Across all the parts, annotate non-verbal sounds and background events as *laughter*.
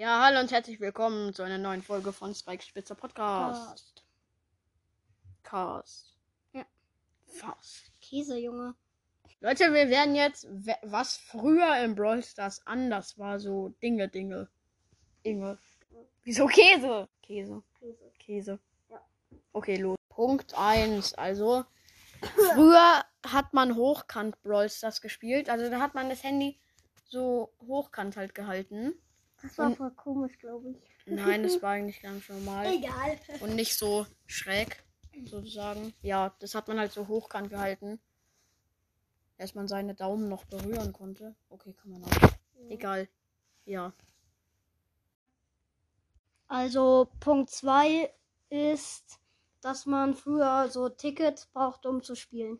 Ja, hallo und herzlich willkommen zu einer neuen Folge von Spike Spitzer Podcast. Cast. Ja. Fast. Käse, Junge. Leute, wir werden jetzt, was früher im Brawl Stars anders war, so Dinge, Dinge. Inge. Wieso Käse? Käse. Käse. Käse. Ja. Okay, los. Punkt 1. Also, früher hat man hochkant Brawl Stars gespielt. Also, da hat man das Handy so hochkant halt gehalten. Das war voll komisch, glaube ich. Nein, das *laughs* war eigentlich ganz normal. Egal. Und nicht so schräg, sozusagen. Ja, das hat man halt so hochkant gehalten. Dass man seine Daumen noch berühren konnte. Okay, kann man auch. Egal. Ja. Also Punkt 2 ist, dass man früher so Tickets brauchte, um zu spielen.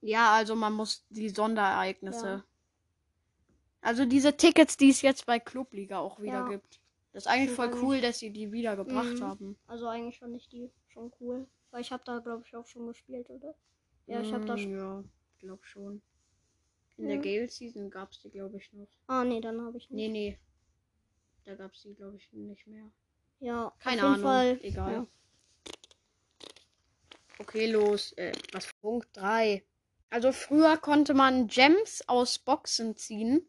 Ja, also man muss die Sonderereignisse. Ja. Also diese Tickets, die es jetzt bei Clubliga auch wieder Ja. gibt. Das ist eigentlich voll cool, dass sie die wieder gebracht Mhm. haben. Also eigentlich fand ich die schon cool. Weil ich habe da, glaube ich, auch schon gespielt, oder? Ja, ich habe da Mm, schon. Ja, glaub schon. In Ja. der Gale Season gab es die, glaube ich, noch. Ah, nee, dann habe ich Nee, nicht. nee. Da gab es die, glaube ich, nicht mehr. Ja, Keine Ahnung. Fall. Egal. Ja. Okay, los. Äh, was? Punkt 3. Also früher konnte man Gems aus Boxen ziehen.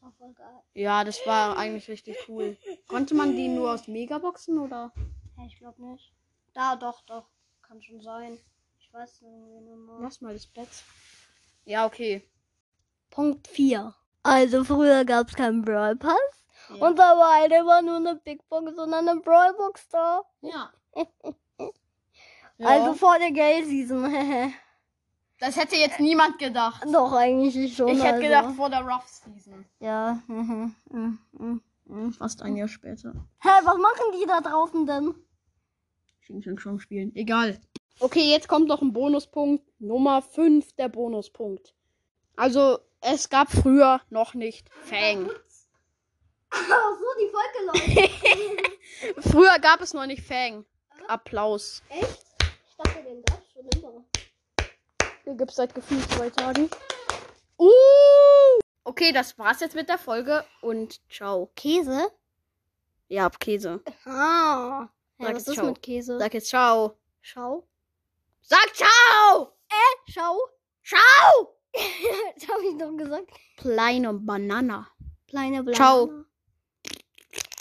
Das war voll geil. Ja, das war eigentlich richtig cool. Konnte man die nur aus Megaboxen oder? Hä, ich glaube nicht. Da, doch, doch. Kann schon sein. Ich weiß nicht mehr. Lass mal das Bett. Ja, okay. Punkt 4. Also früher gab es keinen Brawl Pass. Ja. Und da war halt immer nur eine Big Box und eine Brawl Box da. ja. *laughs* Also Also, vor der Gale Season. *laughs* das hätte jetzt niemand gedacht. Doch, eigentlich schon. Ich hätte also. gedacht vor der Rough Season. Ja. mhm, mhm, mhm, mhm. Fast ein Jahr später. Hä, was machen die da draußen denn? Xing Shang Shang spielen. Egal. Okay, jetzt kommt noch ein Bonuspunkt. Nummer 5, der Bonuspunkt. Also, es gab früher noch nicht Fang. Ach so, die Folge läuft. *laughs* Früher gab es noch nicht Fang. Applaus. Echt? Gibt's seit gefühlt zwei Tagen. Uh! Okay, das war's jetzt mit der Folge und ciao. Käse? Ja, ab Käse. Ah. Ja, Sag was jetzt ist ciao. mit Käse? Sag jetzt ciao. Schau. Sag ciao! Schau. Ciao! *laughs* das habe ich doch gesagt. Kleine Banana. Kleine Banane. Ciao.